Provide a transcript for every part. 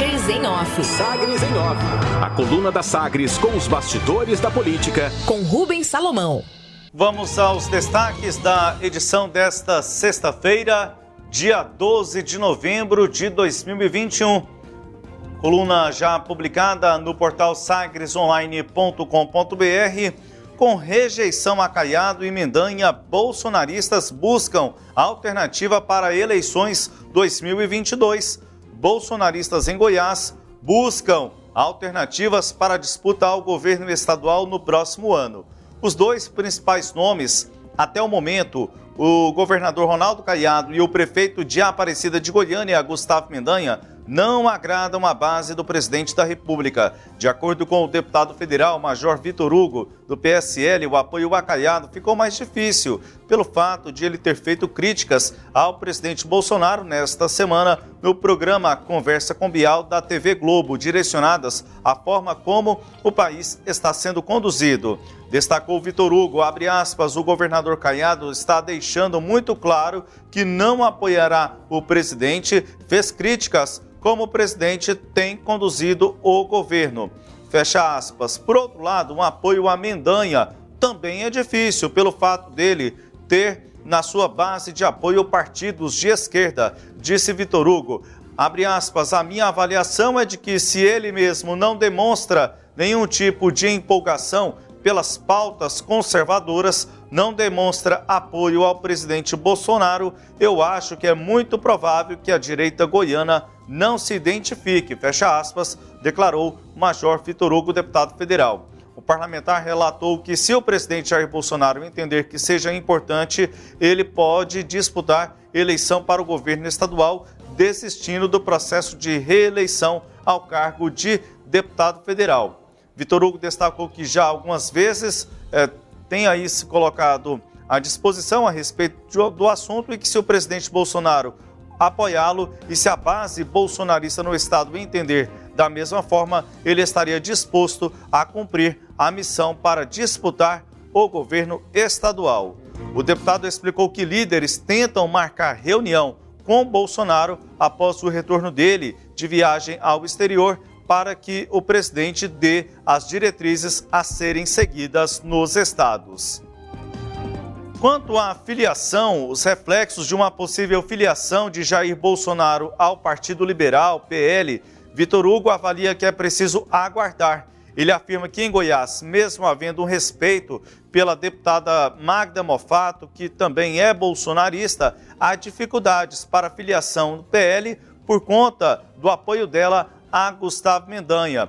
Sagres em Off. Sagres em Off. A coluna da Sagres com os bastidores da política. Com Rubens Salomão. Vamos aos destaques da edição desta sexta-feira, dia 12 de novembro de 2021. Coluna já publicada no portal sagresonline.com.br. Com rejeição a Caiado e Mendanha, bolsonaristas buscam alternativa para eleições 2022. Bolsonaristas em Goiás buscam alternativas para disputa ao governo estadual no próximo ano. Os dois principais nomes, até o momento, o governador Ronaldo Caiado e o prefeito de Aparecida de Goiânia, Gustavo Mendanha, não agradam a base do presidente da República. De acordo com o deputado federal Major Vitor Hugo, do PSL, o apoio a Caiado ficou mais difícil pelo fato de ele ter feito críticas ao presidente Bolsonaro nesta semana no programa Conversa com Bial da TV Globo, direcionadas à forma como o país está sendo conduzido. Destacou Vitor Hugo, abre aspas, o governador Caiado está deixando muito claro que não apoiará o presidente, fez críticas como o presidente tem conduzido o governo. Fecha aspas. Por outro lado, um apoio à Mendanha também é difícil pelo fato dele ter na sua base de apoio partidos de esquerda, disse Vitor Hugo. Abre aspas, a minha avaliação é de que se ele mesmo não demonstra nenhum tipo de empolgação pelas pautas conservadoras, não demonstra apoio ao presidente Bolsonaro, eu acho que é muito provável que a direita goiana não se identifique, fecha aspas, declarou Major Vitor Hugo, deputado federal. O parlamentar relatou que se o presidente Jair Bolsonaro entender que seja importante, ele pode disputar eleição para o governo estadual, desistindo do processo de reeleição ao cargo de deputado federal. Vitor Hugo destacou que já algumas vezes é, tem aí se colocado à disposição a respeito do assunto e que se o presidente Bolsonaro apoiá-lo e se a base bolsonarista no estado entender da mesma forma, ele estaria disposto a cumprir a missão para disputar o governo estadual. O deputado explicou que líderes tentam marcar reunião com Bolsonaro após o retorno dele de viagem ao exterior para que o presidente dê as diretrizes a serem seguidas nos estados. Quanto à filiação, os reflexos de uma possível filiação de Jair Bolsonaro ao Partido Liberal, PL, Vitor Hugo avalia que é preciso aguardar. Ele afirma que em Goiás, mesmo havendo um respeito pela deputada Magda Mofato, que também é bolsonarista, há dificuldades para a filiação do PL por conta do apoio dela a Gustavo Mendanha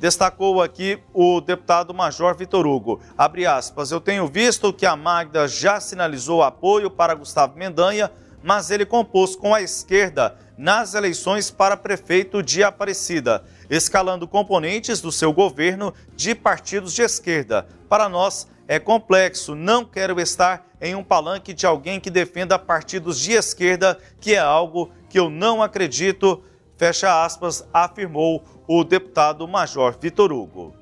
destacou aqui o deputado Major Vitor Hugo. Abre aspas, eu tenho visto que a Magda já sinalizou apoio para Gustavo Mendanha, mas ele compôs com a esquerda nas eleições para prefeito de Aparecida, escalando componentes do seu governo de partidos de esquerda. Para nós é complexo, não quero estar em um palanque de alguém que defenda partidos de esquerda, que é algo que eu não acredito fecha aspas, afirmou o deputado Major Vitor Hugo.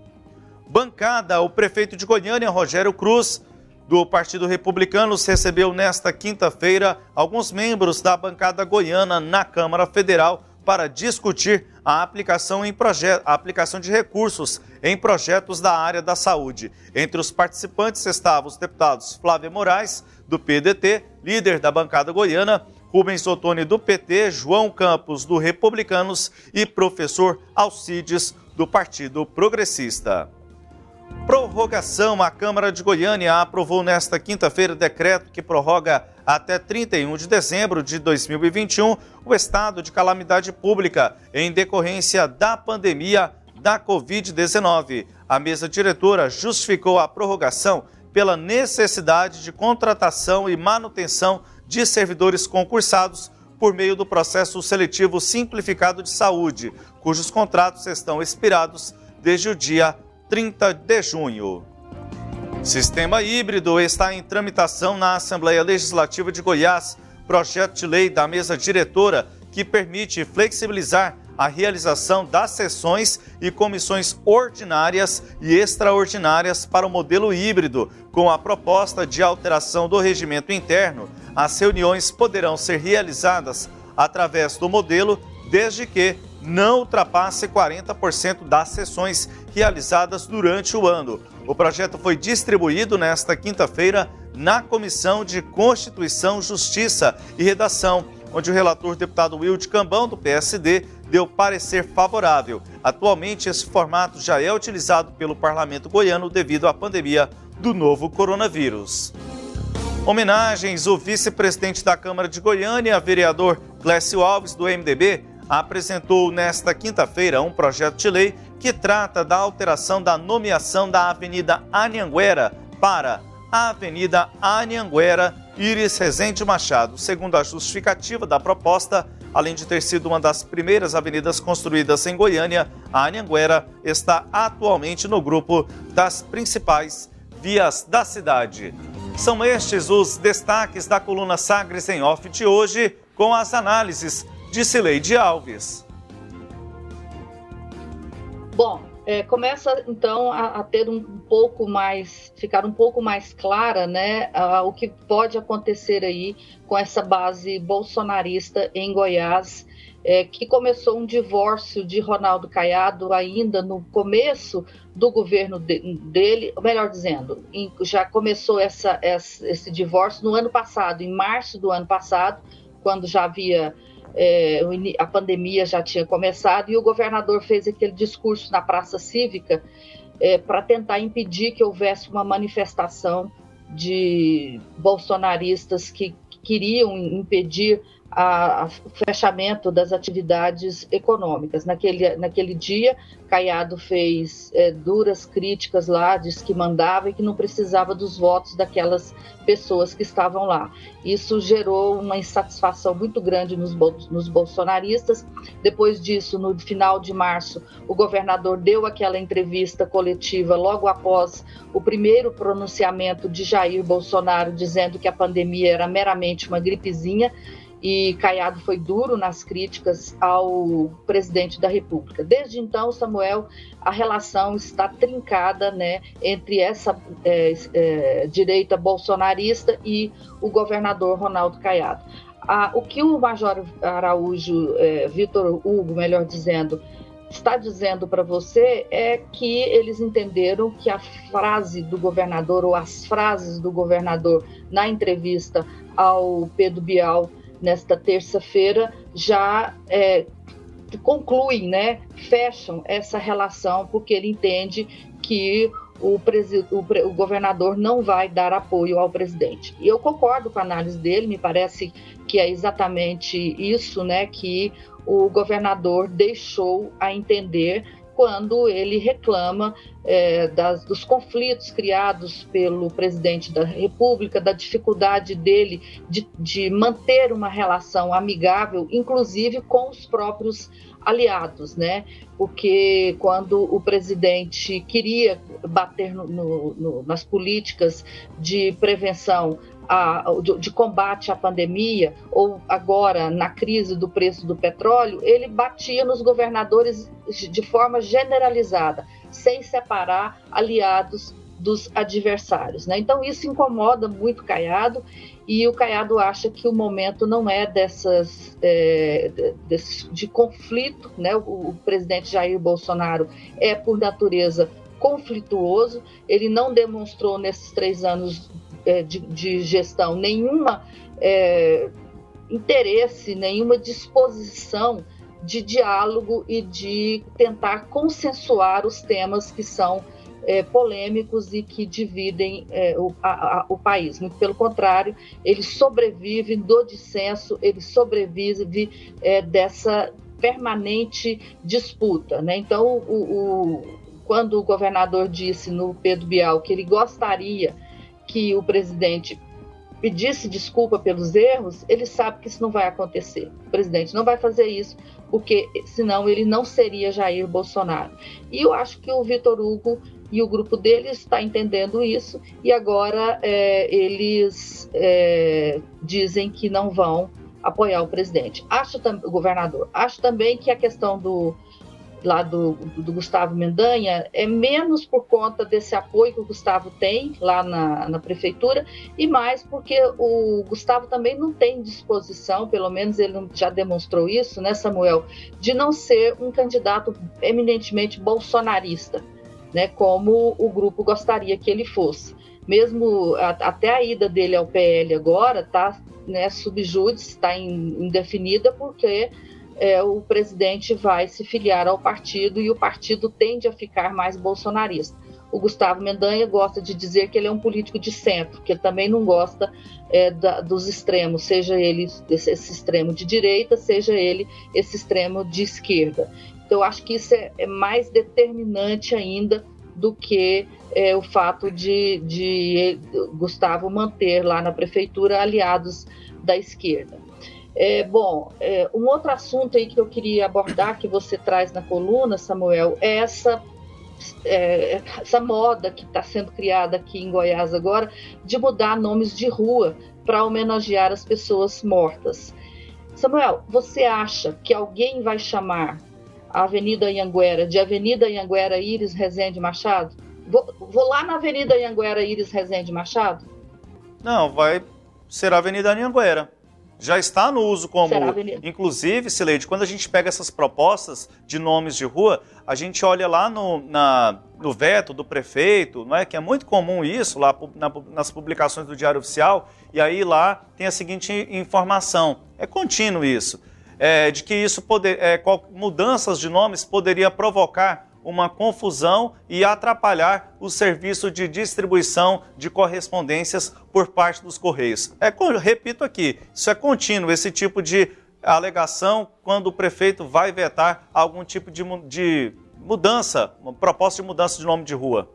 Bancada, o prefeito de Goiânia, Rogério Cruz, do Partido Republicano, recebeu nesta quinta-feira alguns membros da bancada goiana na Câmara Federal para discutir a aplicação, em a aplicação de recursos em projetos da área da saúde. Entre os participantes estavam os deputados Flávio Moraes, do PDT, líder da bancada goiana, Rubens Ottoni do PT, João Campos do Republicanos e professor Alcides do Partido Progressista. Prorrogação. A Câmara de Goiânia aprovou nesta quinta-feira decreto que prorroga até 31 de dezembro de 2021 o estado de calamidade pública em decorrência da pandemia da Covid-19. A mesa diretora justificou a prorrogação pela necessidade de contratação e manutenção de servidores concursados por meio do processo seletivo simplificado de saúde, cujos contratos estão expirados desde o dia 30 de junho. Sistema híbrido está em tramitação na Assembleia Legislativa de Goiás, projeto de lei da mesa diretora que permite flexibilizar a realização das sessões e comissões ordinárias e extraordinárias para o modelo híbrido, com a proposta de alteração do regimento interno. As reuniões poderão ser realizadas através do modelo, desde que não ultrapasse 40% das sessões realizadas durante o ano. O projeto foi distribuído nesta quinta-feira na Comissão de Constituição, Justiça e Redação, onde o relator deputado Wilde Cambão, do PSD, deu parecer favorável. Atualmente, esse formato já é utilizado pelo parlamento goiano devido à pandemia do novo coronavírus. Homenagens: o vice-presidente da Câmara de Goiânia, vereador Clécio Alves, do MDB, apresentou nesta quinta-feira um projeto de lei que trata da alteração da nomeação da Avenida Anhanguera para a Avenida Anhanguera Iris Rezende Machado. Segundo a justificativa da proposta, além de ter sido uma das primeiras avenidas construídas em Goiânia, a Anhanguera está atualmente no grupo das principais vias da cidade. São estes os destaques da coluna Sagres em Off de hoje, com as análises de Cileide Alves. Bom, é, começa então a, a, ter um pouco mais, ficar um pouco mais clara, né, a, o que pode acontecer aí com essa base bolsonarista em Goiás, é, que começou um divórcio de Ronaldo Caiado ainda no começo do governo de, dele, melhor dizendo, em, já começou essa, essa, esse divórcio no ano passado, em março do ano passado, quando já havia é, a pandemia já tinha começado e o governador fez aquele discurso na Praça Cívica é, para tentar impedir que houvesse uma manifestação de bolsonaristas que, que queriam impedir o fechamento das atividades econômicas. Naquele, naquele dia, Caiado fez é, duras críticas lá, disse que mandava e que não precisava dos votos daquelas pessoas que estavam lá. Isso gerou uma insatisfação muito grande nos, nos bolsonaristas. Depois disso, no final de março, o governador deu aquela entrevista coletiva logo após o primeiro pronunciamento de Jair Bolsonaro, dizendo que a pandemia era meramente uma gripezinha e Caiado foi duro nas críticas ao presidente da República. Desde então, Samuel, a relação está trincada né, entre essa é, é, direita bolsonarista e o governador Ronaldo Caiado. Ah, o que o Major Araújo, é, Vitor Hugo, melhor dizendo, está dizendo para você é que eles entenderam que a frase do governador ou as frases do governador na entrevista ao Pedro Bial nesta terça-feira, já é, concluem, né, fecham essa relação, porque ele entende que o, o, o, governador não vai dar apoio ao presidente. E eu concordo com a análise dele, me parece que é exatamente isso né, que o governador deixou a entender quando ele reclama é, das, dos conflitos criados pelo presidente da República, da dificuldade dele de, de manter uma relação amigável, inclusive com os próprios aliados, né? Porque quando o presidente queria bater no, no, no, nas políticas de prevenção a, de, de, combate à pandemia, ou agora na crise do preço do petróleo, ele batia nos governadores de forma generalizada, sem separar aliados dos adversários. Né? Então, isso incomoda muito Caiado, e o Caiado acha que o momento não é dessas é, de conflito. Né? O, o presidente Jair Bolsonaro é, por natureza, conflituoso, ele não demonstrou nesses três anos é, de, de, gestão nenhuma é, interesse, nenhuma disposição de diálogo e de tentar consensuar os temas que são é, polêmicos e que dividem é, o, a, a, o, país. Muito pelo contrário, ele sobrevive do dissenso, ele sobrevive é, dessa permanente disputa. Né? Então, o, o, quando o governador disse no Pedro Bial que ele gostaria que o presidente pedisse desculpa pelos erros, ele sabe que isso não vai acontecer. O presidente não vai fazer isso, porque senão ele não seria Jair Bolsonaro. E eu acho que o Vitor Hugo e o grupo dele está entendendo isso, e agora é, eles é, dizem que não vão apoiar o presidente. Acho o governador. Acho também que a questão do lá do, do, Gustavo Mendanha é menos por conta desse apoio que o Gustavo tem lá na, na prefeitura e mais porque o Gustavo também não tem disposição, pelo menos ele já demonstrou isso, né, Samuel, de não ser um candidato eminentemente bolsonarista, né, como o grupo gostaria que ele fosse. Mesmo a, até a ida dele ao PL agora está né, subjúdice, está indefinida porque é, o presidente vai se filiar ao partido e o partido tende a ficar mais bolsonarista. O Gustavo Mendanha gosta de dizer que ele é um político de centro, que ele também não gosta é, da, dos extremos, seja ele esse, esse, extremo de direita, seja ele esse extremo de esquerda. Então, acho que isso é, é mais determinante ainda do que é, o fato de, de Gustavo manter lá na prefeitura aliados da esquerda. É, bom, é, um outro assunto aí que eu queria abordar, que você traz na coluna, Samuel, é essa, é, essa moda que está sendo criada aqui em Goiás agora, de mudar nomes de rua para homenagear as pessoas mortas. Samuel, você acha que alguém vai chamar a Avenida Anhanguera de Avenida Anhanguera Iris Rezende Machado? Vou, vou lá na Avenida Anhanguera Iris Rezende Machado? Não, vai ser a Avenida Anhanguera já está no uso como. Inclusive, Sileide, quando a gente pega essas propostas de nomes de rua, a gente olha lá no, na, no veto do prefeito, não é? Que é muito comum isso lá na, nas publicações do Diário Oficial, e aí lá tem a seguinte informação: é contínuo isso, é, de que isso poder, é, mudanças de nomes poderia provocar uma confusão e atrapalhar o serviço de distribuição de correspondências por parte dos Correios. É, repito aqui, isso é contínuo, esse tipo de alegação quando o prefeito vai vetar algum tipo de, de mudança, uma proposta de mudança de nome de rua.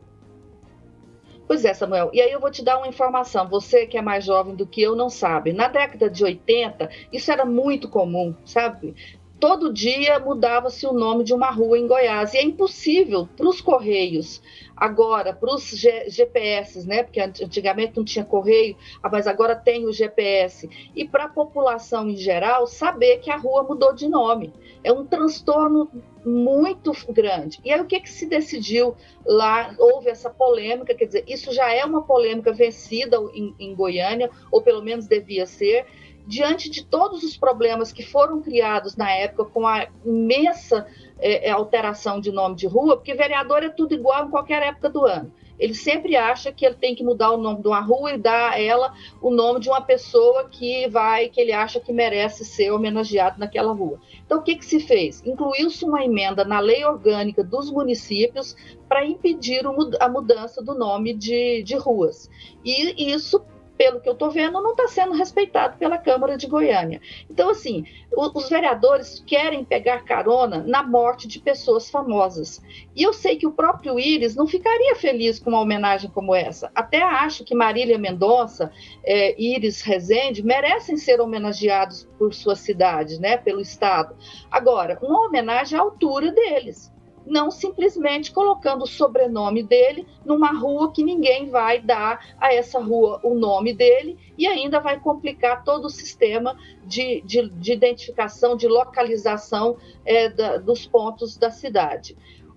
Pois é, Samuel. E aí eu vou te dar uma informação. Você que é mais jovem do que eu não sabe. Na década de 80, isso era muito comum, sabe? todo dia mudava-se o nome de uma rua em Goiás. E é impossível para os Correios, agora, para os GPS, né? Porque antigamente não tinha correio, ah, mas agora tem o GPS. E para a população em geral, saber que a rua mudou de nome. É um transtorno muito grande. E aí o que, que se decidiu lá? Houve essa polêmica, quer dizer, isso já é uma polêmica vencida em, em Goiânia, ou pelo menos devia ser diante de todos os problemas que foram criados na época com a imensa é, é, alteração de nome de rua, porque vereador é tudo igual em qualquer época do ano. Ele sempre acha que ele tem que mudar o nome de uma rua e dar a ela o nome de uma pessoa que vai, que ele acha que merece ser homenageado naquela rua. Então, o que, que se fez? Incluiu-se uma emenda na lei orgânica dos municípios para impedir a mudança do nome de, de ruas. E isso pelo que eu estou vendo, não está sendo respeitado pela Câmara de Goiânia. Então, assim, os vereadores querem pegar carona na morte de pessoas famosas. E eu sei que o próprio Íris não ficaria feliz com uma homenagem como essa. Até acho que Marília Mendonça, é, Íris Rezende merecem ser homenageados por sua cidade, né, pelo Estado. Agora, uma homenagem à altura deles não simplesmente colocando o sobrenome dele numa rua que ninguém vai dar a essa rua o nome dele e ainda vai complicar todo o sistema de, de, de identificação, de localização é, da, dos pontos da cidade.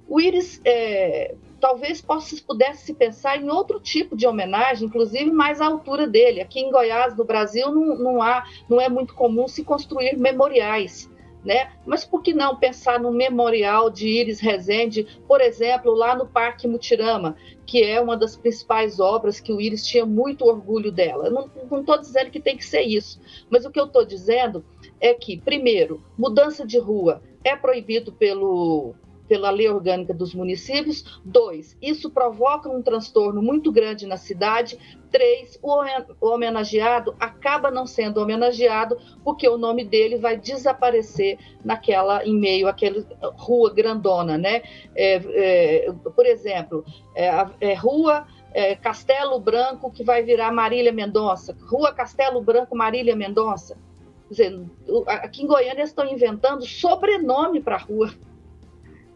O Íris é, talvez possa, pudesse se pensar em outro tipo de homenagem, inclusive mais à altura dele. Aqui em Goiás, no Brasil, não, não, há, não é muito comum se construir memoriais né? Mas por que não pensar no memorial de Iris Rezende, por exemplo, lá no Parque Mutirama, que é uma das principais obras que o Iris tinha muito orgulho dela. Eu não estou dizendo que tem que ser isso, mas o que eu estou dizendo é que, primeiro, mudança de rua é proibido pelo pela lei orgânica dos municípios. Dois, isso provoca um transtorno muito grande na cidade. Três, o homenageado acaba não sendo homenageado porque o nome dele vai desaparecer naquela, em meio àquela rua grandona, né? É, é, por exemplo, é, é rua é, Castelo Branco que vai virar Marília Mendonça, Rua Castelo Branco Marília Mendonça. Quer dizer, aqui em Goiânia estão inventando sobrenome para a rua.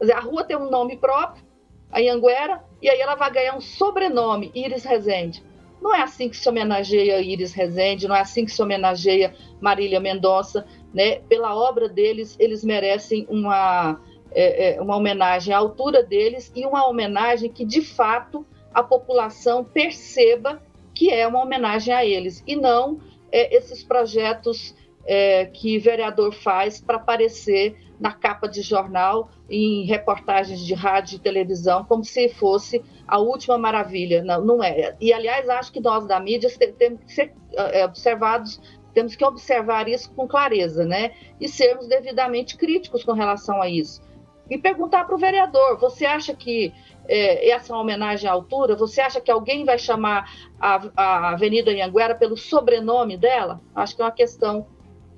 Dizer, a rua tem um nome próprio, a Ianguera, e aí ela vai ganhar um sobrenome, Iris Rezende. Não é assim que se homenageia Iris Rezende, não é assim que se homenageia Marília Mendonça, né? Pela obra deles, eles merecem uma é, é, uma homenagem à altura deles e uma homenagem que, de fato, a população perceba que é uma homenagem a eles, e não é, esses projetos é, que vereador faz para aparecer na capa de jornal, em reportagens de rádio e televisão, como se fosse a última maravilha. Não, não é. E, aliás, acho que nós da mídia temos que ser é, observados temos que observar isso com clareza, né? E sermos devidamente críticos com relação a isso. E perguntar para o vereador: você acha que é, essa é homenagem à altura? Você acha que alguém vai chamar a, a Avenida Anhanguera pelo sobrenome dela? Acho que é uma questão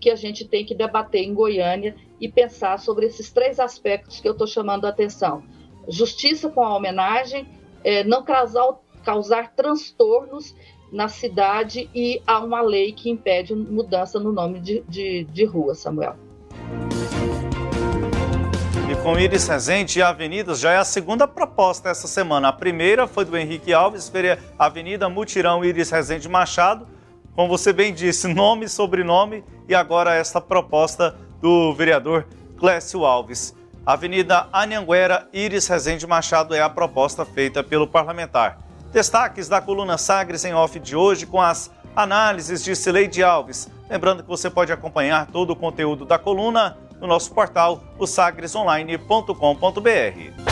que a gente tem que debater em Goiânia e pensar sobre esses três aspectos que eu estou chamando a atenção: justiça com a homenagem, é, não causar, causar transtornos na cidade e há uma lei que impede mudança no nome de, de, de rua, Samuel. E com Iris Rezende e Avenidas já é a segunda proposta essa semana. A primeira foi do Henrique Alves, Avenida Mutirão Iris Rezende Machado. Como você bem disse, nome sobrenome, e agora essa proposta do vereador Clécio Alves. Avenida Anhanguera Iris Rezende Machado é a proposta feita pelo parlamentar. Destaques da coluna Sagres em off de hoje com as análises de Cileide Alves. Lembrando que você pode acompanhar todo o conteúdo da coluna no nosso portal, o sagresonline.com.br.